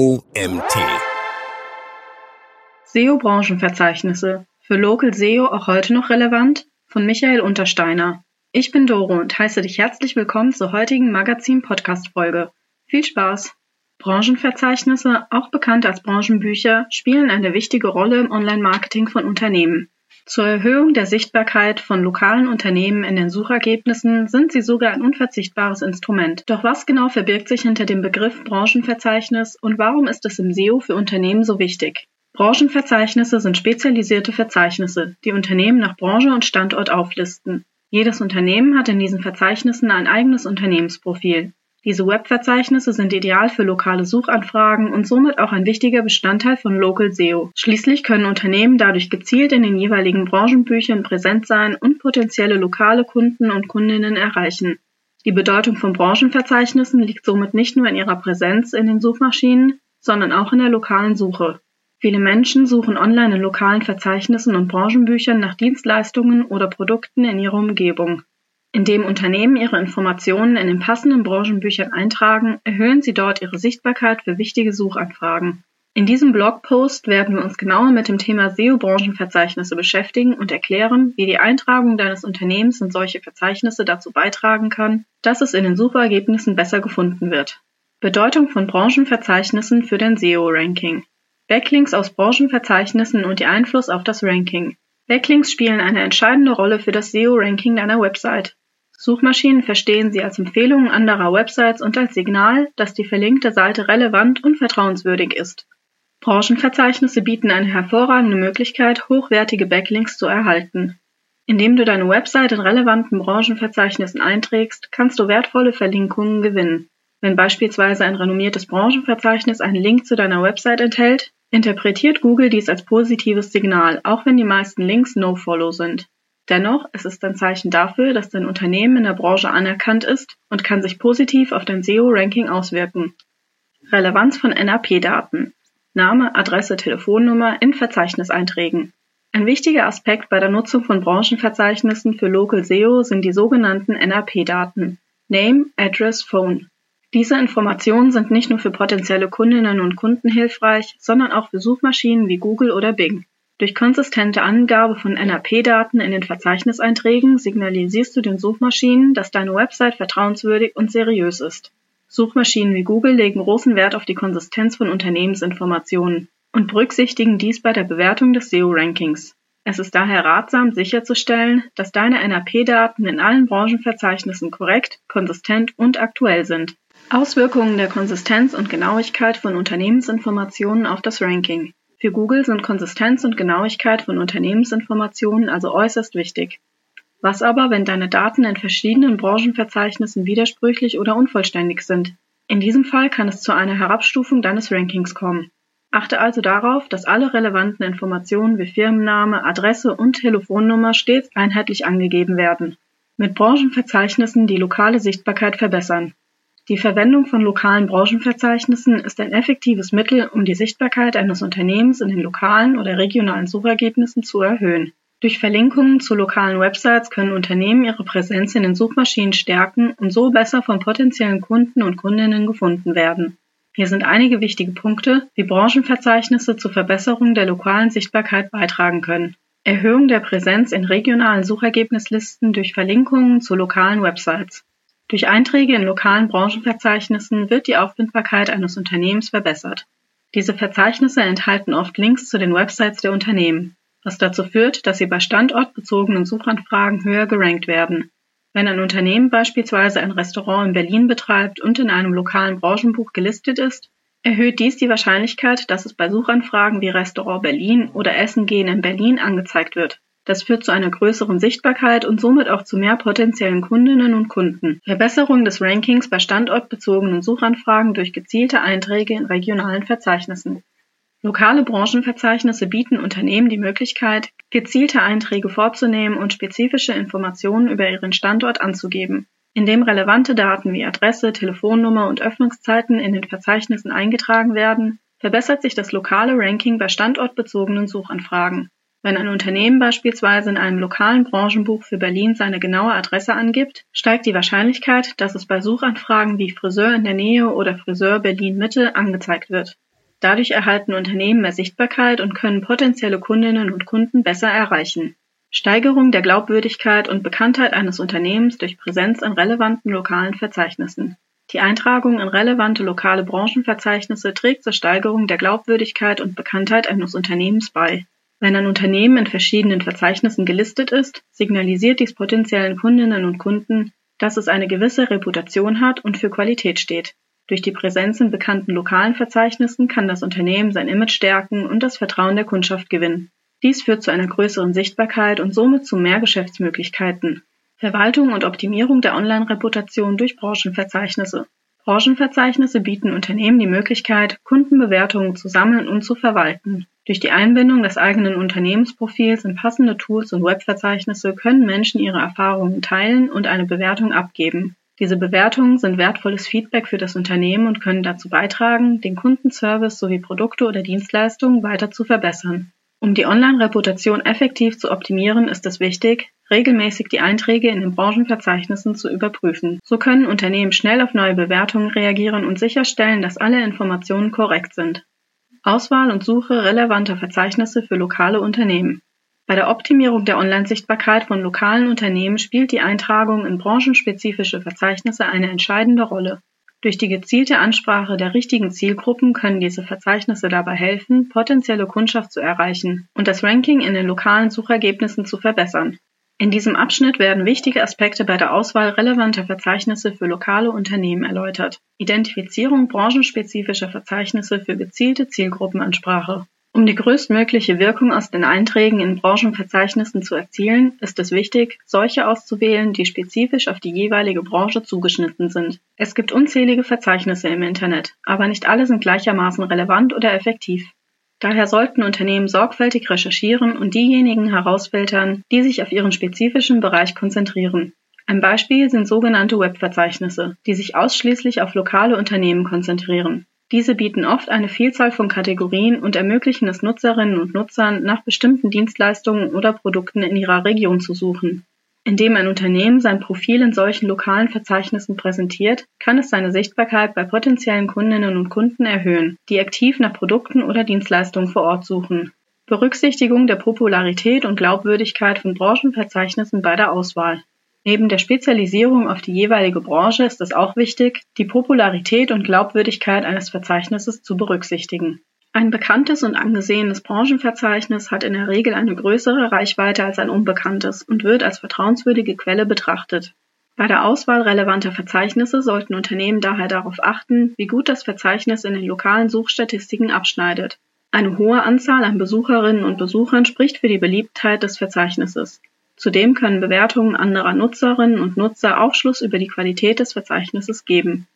OMT. SEO-Branchenverzeichnisse. Für Local SEO auch heute noch relevant? Von Michael Untersteiner. Ich bin Doro und heiße dich herzlich willkommen zur heutigen Magazin-Podcast-Folge. Viel Spaß! Branchenverzeichnisse, auch bekannt als Branchenbücher, spielen eine wichtige Rolle im Online-Marketing von Unternehmen. Zur Erhöhung der Sichtbarkeit von lokalen Unternehmen in den Suchergebnissen sind sie sogar ein unverzichtbares Instrument. Doch was genau verbirgt sich hinter dem Begriff Branchenverzeichnis und warum ist es im SEO für Unternehmen so wichtig? Branchenverzeichnisse sind spezialisierte Verzeichnisse, die Unternehmen nach Branche und Standort auflisten. Jedes Unternehmen hat in diesen Verzeichnissen ein eigenes Unternehmensprofil. Diese Webverzeichnisse sind ideal für lokale Suchanfragen und somit auch ein wichtiger Bestandteil von Local SEO. Schließlich können Unternehmen dadurch gezielt in den jeweiligen Branchenbüchern präsent sein und potenzielle lokale Kunden und Kundinnen erreichen. Die Bedeutung von Branchenverzeichnissen liegt somit nicht nur in ihrer Präsenz in den Suchmaschinen, sondern auch in der lokalen Suche. Viele Menschen suchen online in lokalen Verzeichnissen und Branchenbüchern nach Dienstleistungen oder Produkten in ihrer Umgebung. Indem Unternehmen ihre Informationen in den passenden Branchenbüchern eintragen, erhöhen sie dort ihre Sichtbarkeit für wichtige Suchanfragen. In diesem Blogpost werden wir uns genauer mit dem Thema SEO-Branchenverzeichnisse beschäftigen und erklären, wie die Eintragung deines Unternehmens in solche Verzeichnisse dazu beitragen kann, dass es in den Suchergebnissen besser gefunden wird. Bedeutung von Branchenverzeichnissen für den SEO-Ranking. Backlinks aus Branchenverzeichnissen und ihr Einfluss auf das Ranking. Backlinks spielen eine entscheidende Rolle für das SEO-Ranking deiner Website. Suchmaschinen verstehen sie als Empfehlungen anderer Websites und als Signal, dass die verlinkte Seite relevant und vertrauenswürdig ist. Branchenverzeichnisse bieten eine hervorragende Möglichkeit, hochwertige Backlinks zu erhalten. Indem du deine Website in relevanten Branchenverzeichnissen einträgst, kannst du wertvolle Verlinkungen gewinnen. Wenn beispielsweise ein renommiertes Branchenverzeichnis einen Link zu deiner Website enthält, interpretiert Google dies als positives Signal, auch wenn die meisten Links No-Follow sind. Dennoch es ist ein Zeichen dafür, dass dein Unternehmen in der Branche anerkannt ist und kann sich positiv auf dein SEO-Ranking auswirken. Relevanz von NAP-Daten. Name, Adresse, Telefonnummer in Verzeichniseinträgen. Ein wichtiger Aspekt bei der Nutzung von Branchenverzeichnissen für Local SEO sind die sogenannten NAP-Daten. Name, Address, Phone. Diese Informationen sind nicht nur für potenzielle Kundinnen und Kunden hilfreich, sondern auch für Suchmaschinen wie Google oder Bing. Durch konsistente Angabe von NAP-Daten in den Verzeichniseinträgen signalisierst du den Suchmaschinen, dass deine Website vertrauenswürdig und seriös ist. Suchmaschinen wie Google legen großen Wert auf die Konsistenz von Unternehmensinformationen und berücksichtigen dies bei der Bewertung des SEO-Rankings. Es ist daher ratsam, sicherzustellen, dass deine NAP-Daten in allen Branchenverzeichnissen korrekt, konsistent und aktuell sind. Auswirkungen der Konsistenz und Genauigkeit von Unternehmensinformationen auf das Ranking. Für Google sind Konsistenz und Genauigkeit von Unternehmensinformationen also äußerst wichtig. Was aber, wenn deine Daten in verschiedenen Branchenverzeichnissen widersprüchlich oder unvollständig sind? In diesem Fall kann es zu einer Herabstufung deines Rankings kommen. Achte also darauf, dass alle relevanten Informationen wie Firmenname, Adresse und Telefonnummer stets einheitlich angegeben werden. Mit Branchenverzeichnissen die lokale Sichtbarkeit verbessern. Die Verwendung von lokalen Branchenverzeichnissen ist ein effektives Mittel, um die Sichtbarkeit eines Unternehmens in den lokalen oder regionalen Suchergebnissen zu erhöhen. Durch Verlinkungen zu lokalen Websites können Unternehmen ihre Präsenz in den Suchmaschinen stärken und so besser von potenziellen Kunden und Kundinnen gefunden werden. Hier sind einige wichtige Punkte, wie Branchenverzeichnisse zur Verbesserung der lokalen Sichtbarkeit beitragen können. Erhöhung der Präsenz in regionalen Suchergebnislisten durch Verlinkungen zu lokalen Websites. Durch Einträge in lokalen Branchenverzeichnissen wird die Auffindbarkeit eines Unternehmens verbessert. Diese Verzeichnisse enthalten oft Links zu den Websites der Unternehmen, was dazu führt, dass sie bei standortbezogenen Suchanfragen höher gerankt werden. Wenn ein Unternehmen beispielsweise ein Restaurant in Berlin betreibt und in einem lokalen Branchenbuch gelistet ist, erhöht dies die Wahrscheinlichkeit, dass es bei Suchanfragen wie Restaurant Berlin oder Essen gehen in Berlin angezeigt wird. Das führt zu einer größeren Sichtbarkeit und somit auch zu mehr potenziellen Kundinnen und Kunden. Verbesserung des Rankings bei standortbezogenen Suchanfragen durch gezielte Einträge in regionalen Verzeichnissen. Lokale Branchenverzeichnisse bieten Unternehmen die Möglichkeit, gezielte Einträge vorzunehmen und spezifische Informationen über ihren Standort anzugeben. Indem relevante Daten wie Adresse, Telefonnummer und Öffnungszeiten in den Verzeichnissen eingetragen werden, verbessert sich das lokale Ranking bei standortbezogenen Suchanfragen. Wenn ein Unternehmen beispielsweise in einem lokalen Branchenbuch für Berlin seine genaue Adresse angibt, steigt die Wahrscheinlichkeit, dass es bei Suchanfragen wie Friseur in der Nähe oder Friseur Berlin Mitte angezeigt wird. Dadurch erhalten Unternehmen mehr Sichtbarkeit und können potenzielle Kundinnen und Kunden besser erreichen. Steigerung der Glaubwürdigkeit und Bekanntheit eines Unternehmens durch Präsenz in relevanten lokalen Verzeichnissen. Die Eintragung in relevante lokale Branchenverzeichnisse trägt zur Steigerung der Glaubwürdigkeit und Bekanntheit eines Unternehmens bei. Wenn ein Unternehmen in verschiedenen Verzeichnissen gelistet ist, signalisiert dies potenziellen Kundinnen und Kunden, dass es eine gewisse Reputation hat und für Qualität steht. Durch die Präsenz in bekannten lokalen Verzeichnissen kann das Unternehmen sein Image stärken und das Vertrauen der Kundschaft gewinnen. Dies führt zu einer größeren Sichtbarkeit und somit zu mehr Geschäftsmöglichkeiten. Verwaltung und Optimierung der Online-Reputation durch Branchenverzeichnisse. Branchenverzeichnisse bieten Unternehmen die Möglichkeit, Kundenbewertungen zu sammeln und zu verwalten. Durch die Einbindung des eigenen Unternehmensprofils in passende Tools und Webverzeichnisse können Menschen ihre Erfahrungen teilen und eine Bewertung abgeben. Diese Bewertungen sind wertvolles Feedback für das Unternehmen und können dazu beitragen, den Kundenservice sowie Produkte oder Dienstleistungen weiter zu verbessern. Um die Online-Reputation effektiv zu optimieren, ist es wichtig, regelmäßig die Einträge in den Branchenverzeichnissen zu überprüfen. So können Unternehmen schnell auf neue Bewertungen reagieren und sicherstellen, dass alle Informationen korrekt sind. Auswahl und Suche relevanter Verzeichnisse für lokale Unternehmen. Bei der Optimierung der Online-Sichtbarkeit von lokalen Unternehmen spielt die Eintragung in branchenspezifische Verzeichnisse eine entscheidende Rolle. Durch die gezielte Ansprache der richtigen Zielgruppen können diese Verzeichnisse dabei helfen, potenzielle Kundschaft zu erreichen und das Ranking in den lokalen Suchergebnissen zu verbessern. In diesem Abschnitt werden wichtige Aspekte bei der Auswahl relevanter Verzeichnisse für lokale Unternehmen erläutert. Identifizierung branchenspezifischer Verzeichnisse für gezielte Zielgruppenansprache. Um die größtmögliche Wirkung aus den Einträgen in Branchenverzeichnissen zu erzielen, ist es wichtig, solche auszuwählen, die spezifisch auf die jeweilige Branche zugeschnitten sind. Es gibt unzählige Verzeichnisse im Internet, aber nicht alle sind gleichermaßen relevant oder effektiv. Daher sollten Unternehmen sorgfältig recherchieren und diejenigen herausfiltern, die sich auf ihren spezifischen Bereich konzentrieren. Ein Beispiel sind sogenannte Webverzeichnisse, die sich ausschließlich auf lokale Unternehmen konzentrieren. Diese bieten oft eine Vielzahl von Kategorien und ermöglichen es Nutzerinnen und Nutzern, nach bestimmten Dienstleistungen oder Produkten in ihrer Region zu suchen. Indem ein Unternehmen sein Profil in solchen lokalen Verzeichnissen präsentiert, kann es seine Sichtbarkeit bei potenziellen Kundinnen und Kunden erhöhen, die aktiv nach Produkten oder Dienstleistungen vor Ort suchen. Berücksichtigung der Popularität und Glaubwürdigkeit von Branchenverzeichnissen bei der Auswahl. Neben der Spezialisierung auf die jeweilige Branche ist es auch wichtig, die Popularität und Glaubwürdigkeit eines Verzeichnisses zu berücksichtigen. Ein bekanntes und angesehenes Branchenverzeichnis hat in der Regel eine größere Reichweite als ein unbekanntes und wird als vertrauenswürdige Quelle betrachtet. Bei der Auswahl relevanter Verzeichnisse sollten Unternehmen daher darauf achten, wie gut das Verzeichnis in den lokalen Suchstatistiken abschneidet. Eine hohe Anzahl an Besucherinnen und Besuchern spricht für die Beliebtheit des Verzeichnisses. Zudem können Bewertungen anderer Nutzerinnen und Nutzer Aufschluss über die Qualität des Verzeichnisses geben.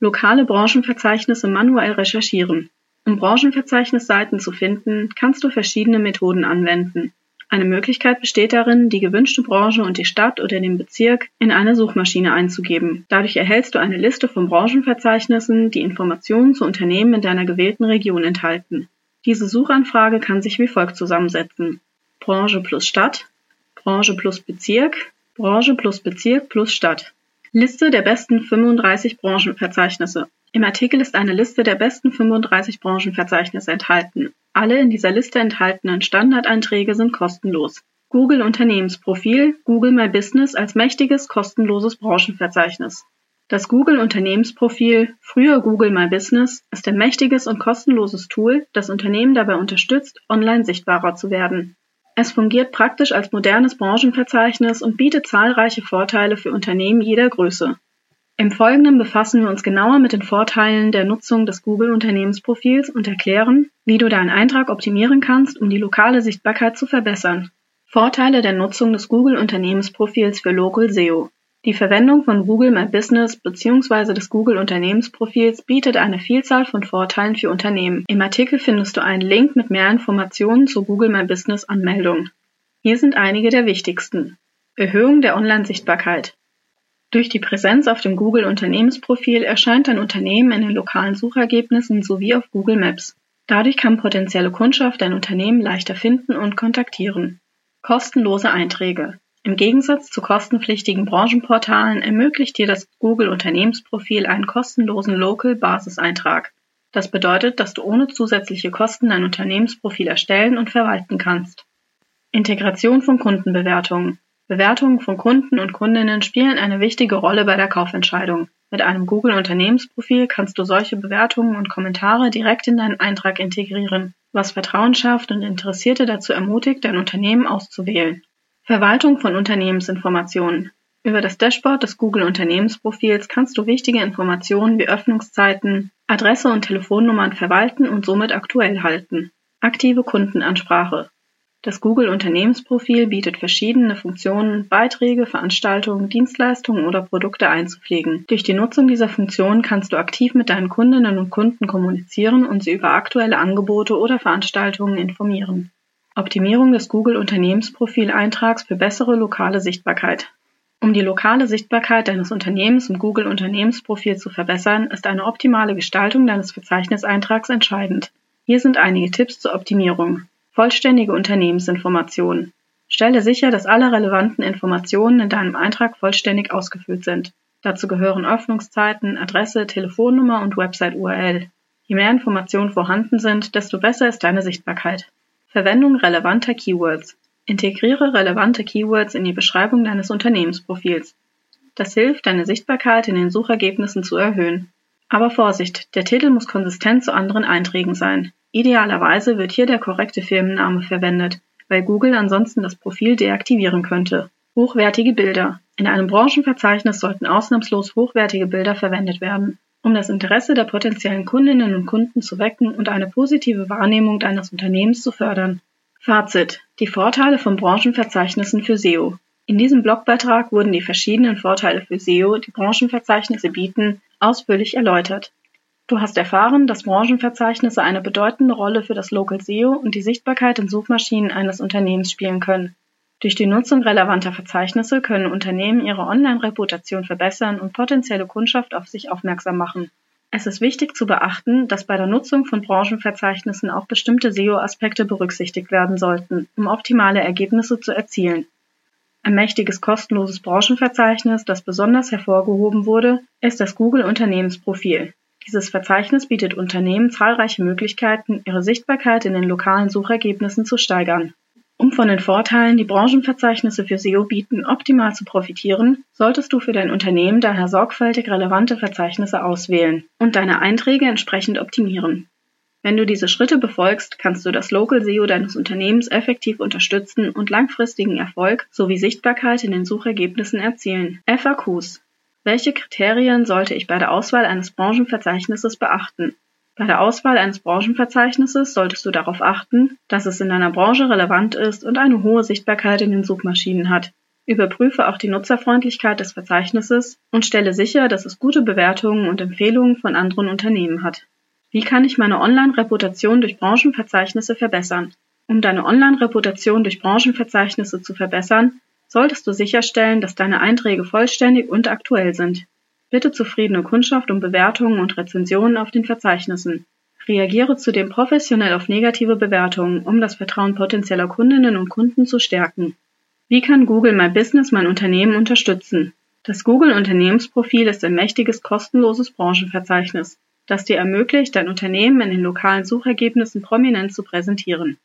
Lokale Branchenverzeichnisse manuell recherchieren. Um Branchenverzeichnisseiten zu finden, kannst du verschiedene Methoden anwenden. Eine Möglichkeit besteht darin, die gewünschte Branche und die Stadt oder den Bezirk in eine Suchmaschine einzugeben. Dadurch erhältst du eine Liste von Branchenverzeichnissen, die Informationen zu Unternehmen in deiner gewählten Region enthalten. Diese Suchanfrage kann sich wie folgt zusammensetzen. Branche plus Stadt, Branche plus Bezirk, Branche plus Bezirk plus Stadt. Liste der besten 35 Branchenverzeichnisse. Im Artikel ist eine Liste der besten 35 Branchenverzeichnisse enthalten. Alle in dieser Liste enthaltenen Standardeinträge sind kostenlos. Google Unternehmensprofil, Google My Business als mächtiges kostenloses Branchenverzeichnis. Das Google Unternehmensprofil, früher Google My Business, ist ein mächtiges und kostenloses Tool, das Unternehmen dabei unterstützt, online sichtbarer zu werden. Es fungiert praktisch als modernes Branchenverzeichnis und bietet zahlreiche Vorteile für Unternehmen jeder Größe. Im Folgenden befassen wir uns genauer mit den Vorteilen der Nutzung des Google-Unternehmensprofils und erklären, wie du deinen Eintrag optimieren kannst, um die lokale Sichtbarkeit zu verbessern. Vorteile der Nutzung des Google-Unternehmensprofils für Local SEO. Die Verwendung von Google My Business bzw. des Google Unternehmensprofils bietet eine Vielzahl von Vorteilen für Unternehmen. Im Artikel findest du einen Link mit mehr Informationen zur Google My Business Anmeldung. Hier sind einige der wichtigsten. Erhöhung der Online-Sichtbarkeit. Durch die Präsenz auf dem Google Unternehmensprofil erscheint dein Unternehmen in den lokalen Suchergebnissen sowie auf Google Maps. Dadurch kann potenzielle Kundschaft dein Unternehmen leichter finden und kontaktieren. Kostenlose Einträge. Im Gegensatz zu kostenpflichtigen Branchenportalen ermöglicht dir das Google Unternehmensprofil einen kostenlosen Local-Basiseintrag. Das bedeutet, dass du ohne zusätzliche Kosten dein Unternehmensprofil erstellen und verwalten kannst. Integration von Kundenbewertungen. Bewertungen von Kunden und Kundinnen spielen eine wichtige Rolle bei der Kaufentscheidung. Mit einem Google-Unternehmensprofil kannst du solche Bewertungen und Kommentare direkt in deinen Eintrag integrieren, was Vertrauen schafft und Interessierte dazu ermutigt, dein Unternehmen auszuwählen. Verwaltung von Unternehmensinformationen. Über das Dashboard des Google-Unternehmensprofils kannst du wichtige Informationen wie Öffnungszeiten, Adresse und Telefonnummern verwalten und somit aktuell halten. Aktive Kundenansprache. Das Google-Unternehmensprofil bietet verschiedene Funktionen, Beiträge, Veranstaltungen, Dienstleistungen oder Produkte einzupflegen. Durch die Nutzung dieser Funktionen kannst du aktiv mit deinen Kundinnen und Kunden kommunizieren und sie über aktuelle Angebote oder Veranstaltungen informieren. Optimierung des Google-Unternehmensprofil-Eintrags für bessere lokale Sichtbarkeit. Um die lokale Sichtbarkeit deines Unternehmens im Google-Unternehmensprofil zu verbessern, ist eine optimale Gestaltung deines Verzeichniseintrags entscheidend. Hier sind einige Tipps zur Optimierung. Vollständige Unternehmensinformationen. Stelle sicher, dass alle relevanten Informationen in deinem Eintrag vollständig ausgefüllt sind. Dazu gehören Öffnungszeiten, Adresse, Telefonnummer und Website-URL. Je mehr Informationen vorhanden sind, desto besser ist deine Sichtbarkeit. Verwendung relevanter Keywords. Integriere relevante Keywords in die Beschreibung deines Unternehmensprofils. Das hilft, deine Sichtbarkeit in den Suchergebnissen zu erhöhen. Aber Vorsicht, der Titel muss konsistent zu anderen Einträgen sein. Idealerweise wird hier der korrekte Firmenname verwendet, weil Google ansonsten das Profil deaktivieren könnte. Hochwertige Bilder. In einem Branchenverzeichnis sollten ausnahmslos hochwertige Bilder verwendet werden, um das Interesse der potenziellen Kundinnen und Kunden zu wecken und eine positive Wahrnehmung deines Unternehmens zu fördern. Fazit. Die Vorteile von Branchenverzeichnissen für SEO. In diesem Blogbeitrag wurden die verschiedenen Vorteile für SEO, die Branchenverzeichnisse bieten, ausführlich erläutert. Du hast erfahren, dass Branchenverzeichnisse eine bedeutende Rolle für das Local SEO und die Sichtbarkeit in Suchmaschinen eines Unternehmens spielen können. Durch die Nutzung relevanter Verzeichnisse können Unternehmen ihre Online-Reputation verbessern und potenzielle Kundschaft auf sich aufmerksam machen. Es ist wichtig zu beachten, dass bei der Nutzung von Branchenverzeichnissen auch bestimmte SEO-Aspekte berücksichtigt werden sollten, um optimale Ergebnisse zu erzielen. Ein mächtiges kostenloses Branchenverzeichnis, das besonders hervorgehoben wurde, ist das Google Unternehmensprofil. Dieses Verzeichnis bietet Unternehmen zahlreiche Möglichkeiten, ihre Sichtbarkeit in den lokalen Suchergebnissen zu steigern. Um von den Vorteilen, die Branchenverzeichnisse für SEO bieten, optimal zu profitieren, solltest du für dein Unternehmen daher sorgfältig relevante Verzeichnisse auswählen und deine Einträge entsprechend optimieren. Wenn du diese Schritte befolgst, kannst du das Local SEO deines Unternehmens effektiv unterstützen und langfristigen Erfolg sowie Sichtbarkeit in den Suchergebnissen erzielen. FAQs welche Kriterien sollte ich bei der Auswahl eines Branchenverzeichnisses beachten? Bei der Auswahl eines Branchenverzeichnisses solltest du darauf achten, dass es in deiner Branche relevant ist und eine hohe Sichtbarkeit in den Suchmaschinen hat. Überprüfe auch die Nutzerfreundlichkeit des Verzeichnisses und stelle sicher, dass es gute Bewertungen und Empfehlungen von anderen Unternehmen hat. Wie kann ich meine Online-Reputation durch Branchenverzeichnisse verbessern? Um deine Online-Reputation durch Branchenverzeichnisse zu verbessern, solltest du sicherstellen, dass deine Einträge vollständig und aktuell sind. Bitte zufriedene Kundschaft um Bewertungen und Rezensionen auf den Verzeichnissen. Reagiere zudem professionell auf negative Bewertungen, um das Vertrauen potenzieller Kundinnen und Kunden zu stärken. Wie kann Google My Business mein Unternehmen unterstützen? Das Google Unternehmensprofil ist ein mächtiges kostenloses Branchenverzeichnis, das dir ermöglicht, dein Unternehmen in den lokalen Suchergebnissen prominent zu präsentieren.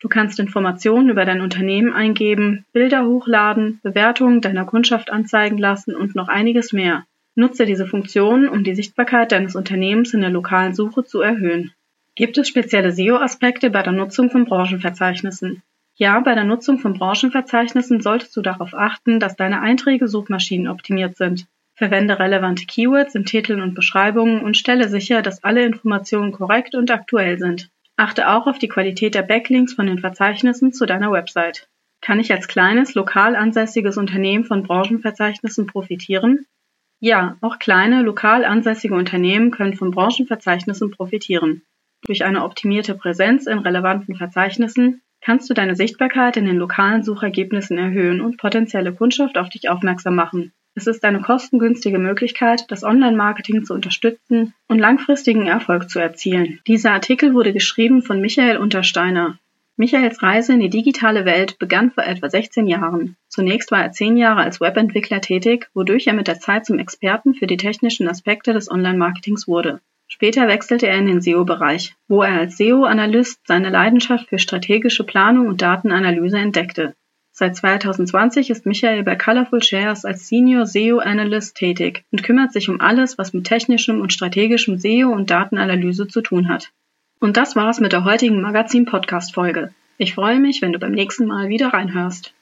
Du kannst Informationen über dein Unternehmen eingeben, Bilder hochladen, Bewertungen deiner Kundschaft anzeigen lassen und noch einiges mehr. Nutze diese Funktionen, um die Sichtbarkeit deines Unternehmens in der lokalen Suche zu erhöhen. Gibt es spezielle SEO-Aspekte bei der Nutzung von Branchenverzeichnissen? Ja, bei der Nutzung von Branchenverzeichnissen solltest du darauf achten, dass deine Einträge suchmaschinenoptimiert sind. Verwende relevante Keywords in Titeln und Beschreibungen und stelle sicher, dass alle Informationen korrekt und aktuell sind. Achte auch auf die Qualität der Backlinks von den Verzeichnissen zu deiner Website. Kann ich als kleines, lokal ansässiges Unternehmen von Branchenverzeichnissen profitieren? Ja, auch kleine, lokal ansässige Unternehmen können von Branchenverzeichnissen profitieren. Durch eine optimierte Präsenz in relevanten Verzeichnissen kannst du deine Sichtbarkeit in den lokalen Suchergebnissen erhöhen und potenzielle Kundschaft auf dich aufmerksam machen. Es ist eine kostengünstige Möglichkeit, das Online-Marketing zu unterstützen und langfristigen Erfolg zu erzielen. Dieser Artikel wurde geschrieben von Michael Untersteiner. Michaels Reise in die digitale Welt begann vor etwa 16 Jahren. Zunächst war er zehn Jahre als Webentwickler tätig, wodurch er mit der Zeit zum Experten für die technischen Aspekte des Online-Marketings wurde. Später wechselte er in den SEO-Bereich, wo er als SEO-Analyst seine Leidenschaft für strategische Planung und Datenanalyse entdeckte. Seit 2020 ist Michael bei Colorful Shares als Senior SEO Analyst tätig und kümmert sich um alles, was mit technischem und strategischem SEO und Datenanalyse zu tun hat. Und das war's mit der heutigen Magazin Podcast Folge. Ich freue mich, wenn du beim nächsten Mal wieder reinhörst.